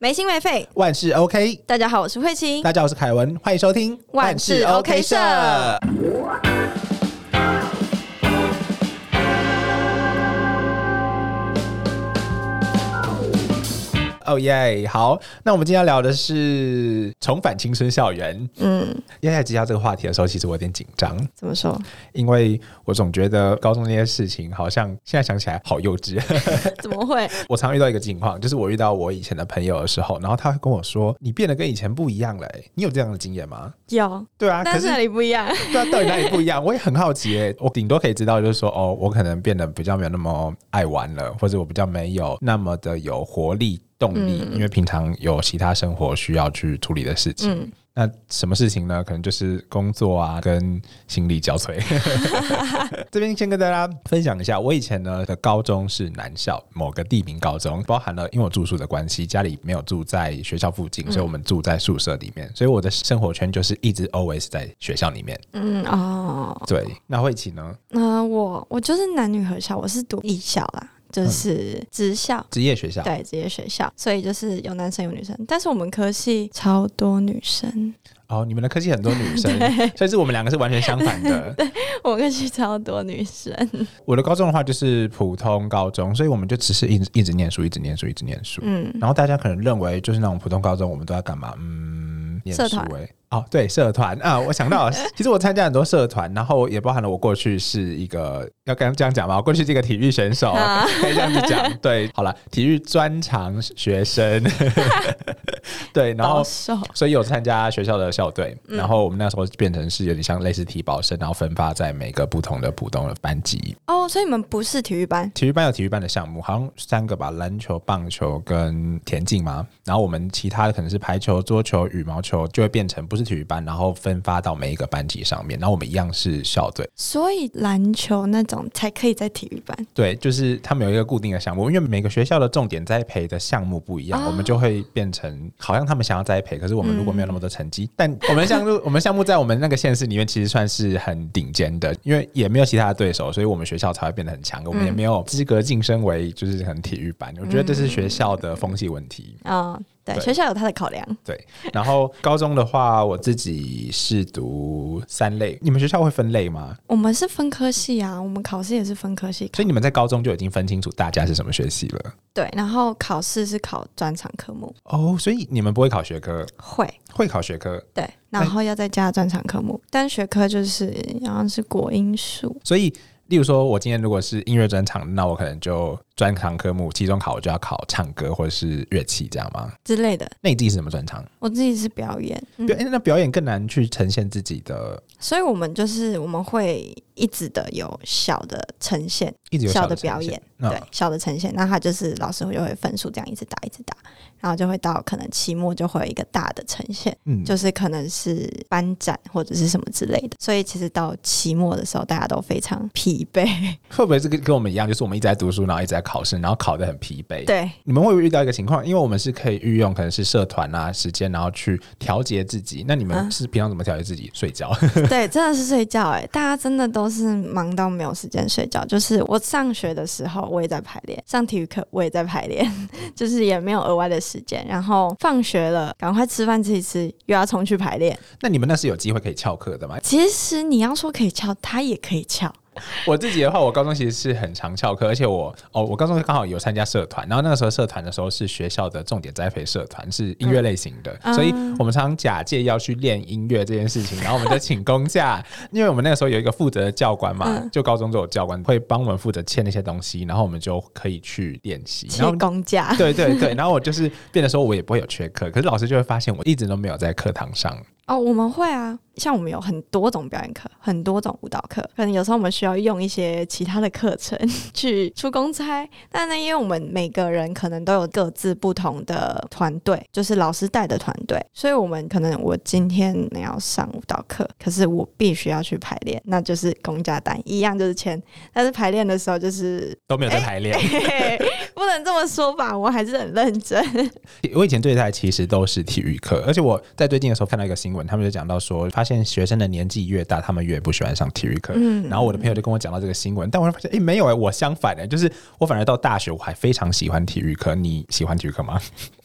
没心没肺，万事 OK。大家好，我是慧琪。大家好，我是凯文，欢迎收听万事 OK 社。哦耶！好，那我们今天要聊的是重返青春校园。嗯，因为在接下这个话题的时候，其实我有点紧张。怎么说？因为我总觉得高中那些事情，好像现在想起来好幼稚。怎么会？我常遇到一个情况，就是我遇到我以前的朋友的时候，然后他会跟我说：“你变得跟以前不一样了。”你有这样的经验吗？有。对啊，但是哪里不一样？对啊，到底哪里不一样？我也很好奇诶。我顶多可以知道，就是说，哦，我可能变得比较没有那么爱玩了，或者我比较没有那么的有活力。动力，因为平常有其他生活需要去处理的事情。那什么事情呢？可能就是工作啊，跟心力交瘁。这边先跟大家分享一下，我以前呢的高中是男校，某个地名高中，包含了因为我住宿的关系，家里没有住在学校附近，所以我们住在宿舍里面，所以我的生活圈就是一直 always 在学校里面。嗯哦，对。那慧琪呢？那我我就是男女合校，我是读艺校啦。就是职校、职业学校，对，职业学校，所以就是有男生有女生，但是我们科系超多女生。哦，你们的科系很多女生，所以是我们两个是完全相反的。对，我们科系超多女生。我的高中的话就是普通高中，所以我们就只是一直一直念书，一直念书，一直念书。嗯，然后大家可能认为就是那种普通高中，我们都在干嘛？嗯，念书哎。哦，对，社团。啊，我想到，其实我参加很多社团，然后也包含了我过去是一个要跟这样讲吧，我过去是一个体育选手，可以这样子讲。对，好了，体育专长学生，对，然后所以有参加学校的校队，然后我们那时候变成是有点像类似体保生，然后分发在每个不同的普通的班级。哦，所以你们不是体育班？体育班有体育班的项目，好像三个吧，篮球、棒球跟田径嘛。然后我们其他的可能是排球、桌球、羽毛球，就会变成不。是体育班，然后分发到每一个班级上面，然后我们一样是校队。所以篮球那种才可以在体育班。对，就是他们有一个固定的项目，因为每个学校的重点栽培的项目不一样，我们就会变成好像他们想要栽培，可是我们如果没有那么多成绩，但我们项目 我们项目在我们那个县市里面其实算是很顶尖的，因为也没有其他的对手，所以我们学校才会变得很强。我们也没有资格晋升为就是很体育班，我觉得这是学校的风气问题啊。对，学校有他的考量。对，然后高中的话，我自己是读三类。你们学校会分类吗？我们是分科系啊，我们考试也是分科系。所以你们在高中就已经分清楚大家是什么学系了。对，然后考试是考专场科目。哦，所以你们不会考学科？会，会考学科。对，然后要再加专长科目，但学科就是好像是国音数。所以。例如说，我今天如果是音乐专场，那我可能就专长科目期中考，我就要考唱歌或者是乐器，这样吗？之类的。那你自己是什么专长？我自己是表演。对，那表演更难去呈现自己的。所以我们就是我们会一直的有小的呈现，一直小的表演，对，小的呈现。那他就是老师就会分数这样一直打，一直打。然后就会到可能期末就会有一个大的呈现，嗯，就是可能是班展或者是什么之类的。所以其实到期末的时候，大家都非常疲惫。会不会是跟跟我们一样，就是我们一直在读书，然后一直在考试，然后考得很疲惫？对，你们会不会遇到一个情况？因为我们是可以运用可能是社团啊时间，然后去调节自己。那你们是平常怎么调节自己？睡觉？对，真的是睡觉。哎，大家真的都是忙到没有时间睡觉。就是我上学的时候，我也在排练；上体育课，我也在排练，就是也没有额外的。时间，然后放学了，赶快吃饭吃一吃，又要重去排练。那你们那是有机会可以翘课的吗？其实你要说可以翘，他也可以翘。我自己的话，我高中其实是很常翘课，而且我哦，我高中刚好有参加社团，然后那个时候社团的时候是学校的重点栽培社团，是音乐类型的，所以我们常常假借要去练音乐这件事情，然后我们就请公假，因为我们那个时候有一个负责的教官嘛，就高中就有教官会帮我们负责签那些东西，然后我们就可以去练习。然后公假，对对对，然后我就是变的时候，我也不会有缺课，可是老师就会发现我一直都没有在课堂上。哦，我们会啊，像我们有很多种表演课，很多种舞蹈课，可能有时候我们需要用一些其他的课程 去出公差。但呢，因为我们每个人可能都有各自不同的团队，就是老师带的团队，所以我们可能我今天要上舞蹈课，可是我必须要去排练，那就是公家单一样就是签，但是排练的时候就是都没有在 排练，不能这么说吧，我还是很认真。我以前对待其实都是体育课，而且我在最近的时候看到一个新闻。他们就讲到说，发现学生的年纪越大，他们越不喜欢上体育课。嗯，然后我的朋友就跟我讲到这个新闻，但我发现，哎，没有哎，我相反的，就是我反而到大学我还非常喜欢体育课。你喜欢体育课吗？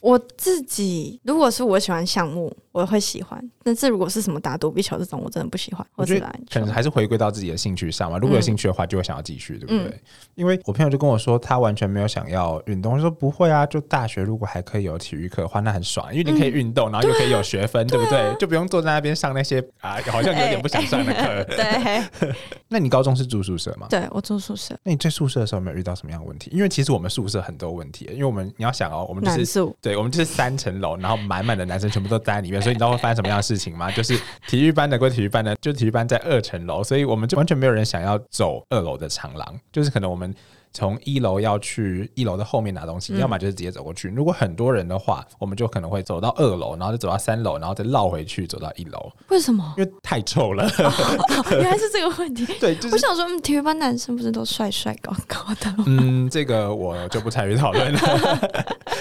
我自己如果是我喜欢项目，我会喜欢；但是如果是什么打躲避球这种，我真的不喜欢。我觉得可能还是回归到自己的兴趣上嘛。如果有兴趣的话，就会想要继续，对不对？因为我朋友就跟我说，他完全没有想要运动。我说不会啊，就大学如果还可以有体育课的话，那很爽，因为你可以运动，然后又可以有学分，对不对？就不用坐在那边上那些啊，好像有点不想上的课。对。那你高中是住宿舍吗？对，我住宿舍。那你在宿舍的时候有没有遇到什么样的问题？因为其实我们宿舍很多问题，因为我们你要想哦，我们就是对。我们就是三层楼，然后满满的男生全部都待在里面，所以你知道会发生什么样的事情吗？就是体育班的归体育班的，就体育班在二层楼，所以我们就完全没有人想要走二楼的长廊，就是可能我们。从一楼要去一楼的后面拿东西，要么就是直接走过去。如果很多人的话，我们就可能会走到二楼，然后再走到三楼，然后再绕回去走到一楼。为什么？因为太臭了。原来是这个问题。对，我想说，体育班男生不是都帅帅高高的？嗯，这个我就不参与讨论了。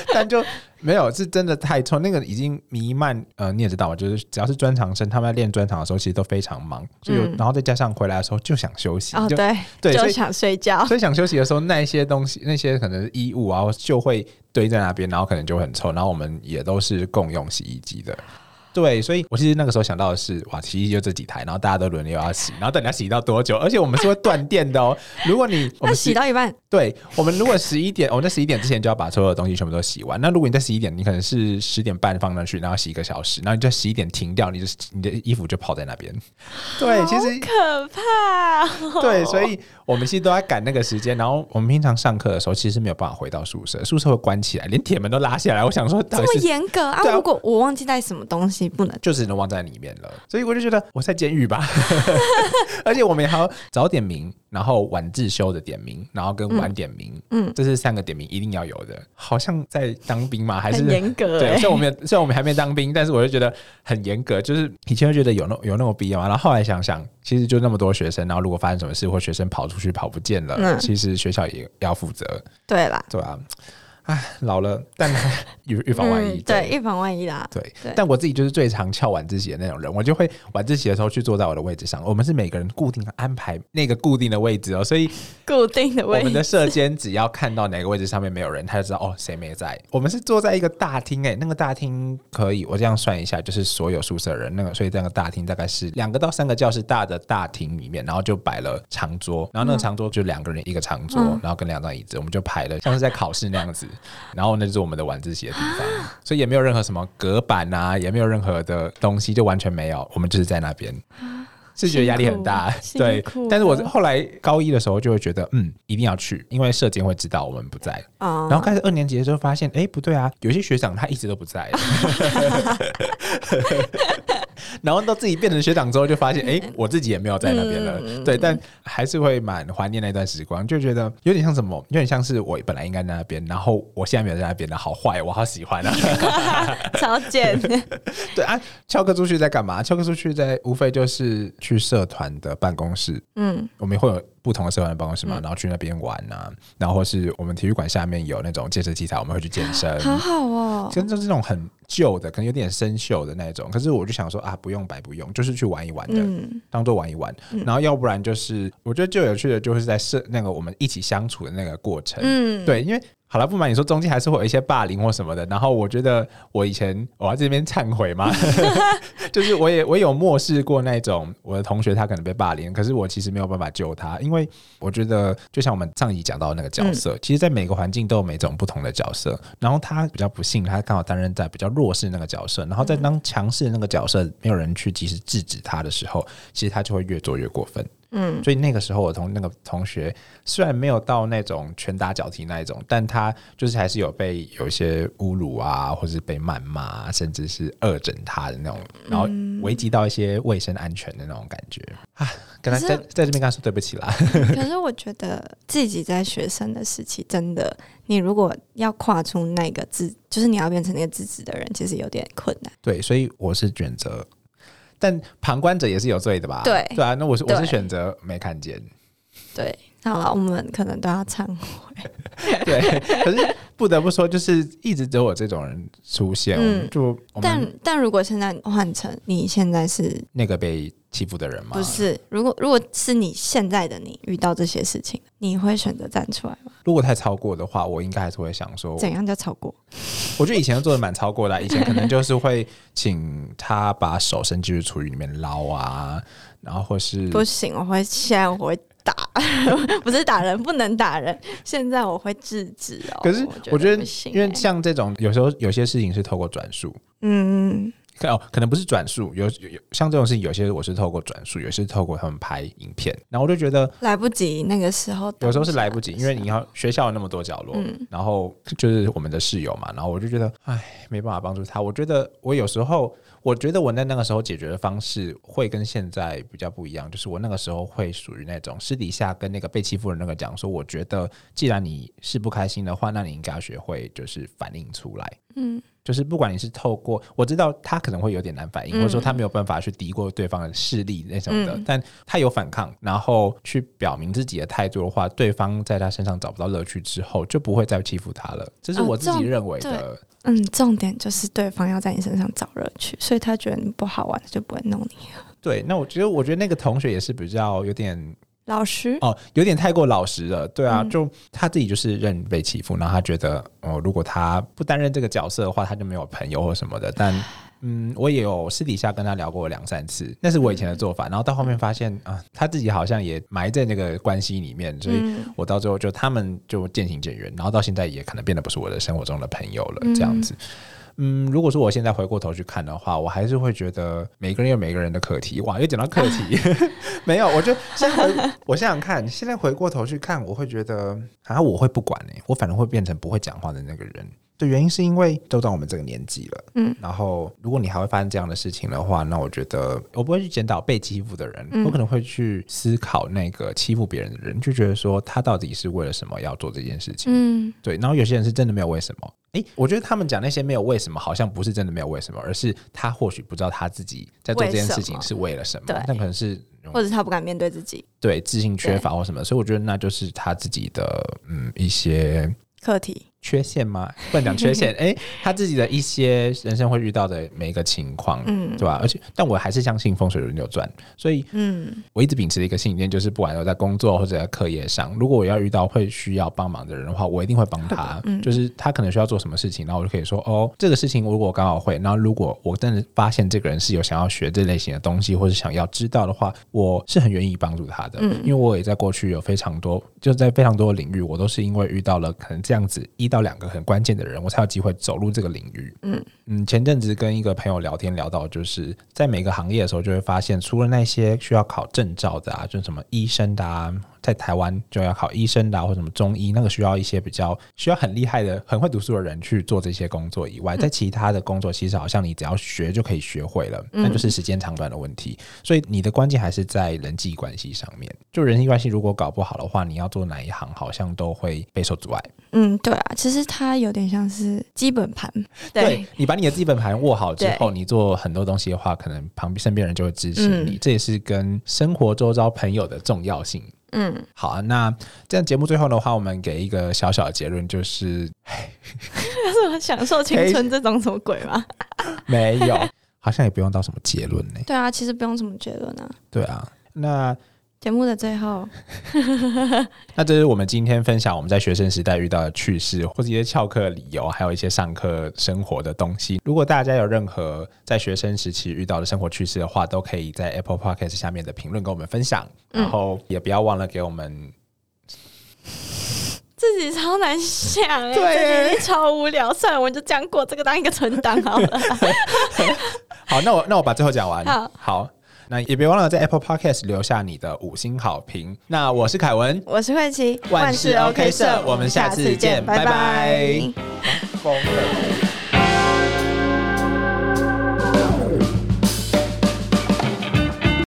但就没有，是真的太臭。那个已经弥漫，呃，你也知道嘛，就是只要是专场生，他们在练专场的时候，其实都非常忙，所以然后再加上回来的时候就想休息。哦，对，对，就想睡觉。所以想休息的时候。那一些东西，那些可能衣物啊，就会堆在那边，然后可能就很臭。然后我们也都是共用洗衣机的。对，所以我其实那个时候想到的是，哇，洗衣机就这几台，然后大家都轮流要洗，然后等你要洗到多久？而且我们是会断电的哦。如果你 那洗到一半，对我们如果十一点，我们在十一点之前就要把所有的东西全部都洗完。那如果你在十一点，你可能是十点半放上去，然后洗一个小时，然后你就十一点停掉，你的你的衣服就泡在那边。对，其实可怕。对，所以我们其实都在赶那个时间。然后我们平常上课的时候，其实没有办法回到宿舍，宿舍会关起来，连铁门都拉下来。我想说，这么严格啊？如果我忘记带什么东西，不能就只能。忘在里面了，所以我就觉得我在监狱吧，而且我们还要早点名，然后晚自修的点名，然后跟晚点名，嗯，这是三个点名一定要有的，好像在当兵嘛，还是严格？对，虽然我们虽然我们还没当兵，但是我就觉得很严格，就是以前会觉得有那有那么必要嘛，然后后来想想，其实就那么多学生，然后如果发生什么事或学生跑出去跑不见了，其实学校也要负责，对啦，对吧？唉，老了，但预预防万一，对，预防万一啦。对，但我自己就是最常翘晚自习的那种人，我就会晚自习的时候去坐在我的位置上。我们是每个人固定安排那个固定的位置哦，所以固定的位置，我们的社监只要看到哪个位置上面没有人，他就知道哦谁没在。我们是坐在一个大厅，哎，那个大厅可以，我这样算一下，就是所有宿舍人那个，所以这个大厅大概是两个到三个教室大的大厅里面，然后就摆了长桌，然后那个长桌就两个人一个长桌，然后跟两张椅子，我们就排了像是在考试那样子。然后那就是我们的晚自习的地方，所以也没有任何什么隔板啊，也没有任何的东西，就完全没有。我们就是在那边，是觉得压力很大，对。但是我后来高一的时候就会觉得，嗯，一定要去，因为社监会知道我们不在。然后开始二年级的时候发现，哎，不对啊，有些学长他一直都不在。然后到自己变成学长之后，就发现，哎，我自己也没有在那边了。对，但还是会蛮怀念那段时光，就觉得有点像什么，有点像是我本来应该在那边，然后我现在没有在那边的好坏，我好喜欢啊！超贱。对啊，翘课出去在干嘛？翘课出去在无非就是去社团的办公室。嗯，我们会有。不同的社团办公室嘛，然后去那边玩啊，然后或是我们体育馆下面有那种健身器材，我们会去健身，好好哦。其实就是那种很旧的，可能有点生锈的那种，可是我就想说啊，不用白不用，就是去玩一玩的，当做玩一玩。然后要不然就是，我觉得最有趣的就是在社那个我们一起相处的那个过程，嗯，对，因为。好了，不瞒你说，中间还是会有一些霸凌或什么的。然后我觉得我以前我在这边忏悔嘛，就是我也我有漠视过那种我的同学他可能被霸凌，可是我其实没有办法救他，因为我觉得就像我们上一讲到那个角色，其实，在每个环境都有每种不同的角色。然后他比较不幸，他刚好担任在比较弱势那个角色，然后在当强势那个角色没有人去及时制止他的时候，其实他就会越做越过分。嗯，所以那个时候我同那个同学虽然没有到那种拳打脚踢那一种，但他就是还是有被有一些侮辱啊，或是被谩骂，甚至是恶整他的那种，然后危及到一些卫生安全的那种感觉啊。跟他在在这边跟他说对不起啦。可是我觉得自己在学生的时期，真的，你如果要跨出那个自，就是你要变成那个自治的人，其实有点困难。对，所以我是选择。但旁观者也是有罪的吧？对对啊，那我是我是选择没看见。对，好了，我们可能都要忏悔。对，可是不得不说，就是一直只有我这种人出现。嗯，就但但如果现在换成你现在是那个被欺负的人吗？不是，如果如果是你现在的你遇到这些事情，你会选择站出来吗？如果太超过的话，我应该还是会想说，怎样叫超过？我觉得以前做的蛮超过的啊、以前可能就是会请他把手伸进去厨余里面捞啊，然后或是不行，我会现在我会打，不是打人，不能打人。现在我会制止哦。可是我觉得因为欸像这种有时候有些事情是透过转述，嗯，可哦，可能不是转述，有有有像这种事情，有些我是透过转述，有些是透过他们拍影片，然后我就觉得来不及那个时候，有时候是来不及，因为你要学校有那么多角落，嗯然后就是我们的室友嘛，然后我就觉得，哎，没办法帮助他。我觉得我有时候，我觉得我在那个时候解决的方式会跟现在比较不一样，就是我那个时候会属于那种私底下跟那个被欺负的那个讲说，我觉得既然你是不开心的话，那你应该要学会就是反映出来。嗯就是不管你是透过我知道他可能会有点难反应，嗯或者说他没有办法去敌过对方的势力那种的，嗯但他有反抗，然后去表明自己的态度的话，对方在他身上找不到乐趣之后，就不会再欺负他了。这是哦我自己认为的。嗯，重点就是对方要在你身上找乐趣，所以他觉得你不好玩，就不会弄你。对，那我觉得，我觉得那个同学也是比较有点老实，哦，有点太过老实了。对啊，嗯就他自己就是认被欺负，然后他觉得哦，如果他不担任这个角色的话，他就没有朋友或什么的。但 嗯，我也有私底下跟他聊过两三次，那是我以前的做法。然后到后面发现啊，他自己好像也埋在那个关系里面，所以嗯我到最后就他们就渐行渐远，然后到现在也可能变得不是我的生活中的朋友了，这样子。嗯，如果说我现在回过头去看的话，我还是会觉得每个人有每个人的课题。哇，又讲到课题，没有，我就现在回，我想想看，现在回过头去看，我会觉得啊，我会不管哎、我反而会变成不会讲话的那个人。的原因是因为都到我们这个年纪了，嗯，然后如果你还会发生这样的事情的话，那我觉得我不会去检讨被欺负的人，嗯我可能会去思考那个欺负别人的人，就觉得说他到底是为了什么要做这件事情。嗯对，然后有些人是真的没有为什么。诶，我觉得他们讲那些没有为什么，好像不是真的没有为什么，而是他或许不知道他自己在做这件事情是为了什么，对。但可能是或者他不敢面对自己。对自信缺乏或什么，所以我觉得那就是他自己的嗯一些课题，缺陷吗？不能讲缺陷，诶，他自己的一些人生会遇到的每一个情况，嗯对吧？而且，但我还是相信风水轮流转，所以嗯我一直秉持的一个信念就是，不管我在工作或者在课业上，如果我要遇到会需要帮忙的人的话，我一定会帮他。嗯就是他可能需要做什么事情，然后我就可以说，哦，这个事情如果我刚好会，然后如果我真的发现这个人是有想要学这类型的东西，或者想要知道的话，我是很愿意帮助他的。嗯因为我也在过去有非常多，就在非常多的领域，我都是因为遇到了可能这样子一到两个很关键的人，我才有机会走入这个领域。嗯嗯，前阵子跟一个朋友聊天，聊到就是在每个行业的时候，就会发现，除了那些需要考证照的啊，就是什么医生的啊，在台湾就要考医生的啊，或什么中医，那个需要一些比较需要很厉害的、很会读书的人去做这些工作以外，在其他的工作，其实好像你只要学就可以学会了，那就是时间长短的问题。所以你的关键还是在人际关系上面。就人际关系如果搞不好的话，你要做哪一行，好像都会备受阻碍。嗯，对啊，其实它有点像是基本盘，对，你把你的基本盘握好之后，你做很多东西的话，可能旁边身边人就会支持你。嗯这也是跟生活周遭朋友的重要性。嗯，好啊，那这样节目最后的话，我们给一个小小的结论，就是 但是我享受青春这种什么鬼吗？没有，好像也不用到什么结论呢。对啊，其实不用什么结论啊。对啊，那节目的最后，那这是我们今天分享我们在学生时代遇到的趣事，或者一些翘课理由，还有一些上课生活的东西。如果大家有任何在学生时期遇到的生活趣事的话，都可以在 Apple Podcast 下面的评论跟我们分享，嗯然后也不要忘了给我们。自己超难想哎、对超无聊。算了，我就这样过，这个当一个存档好了。好，那我那我把最后讲完。好那也别忘了在 Apple Podcast 留下你的五星好评。那我是凯文，我是慧琪，万事 OK 社我们下次见拜拜拜疯了。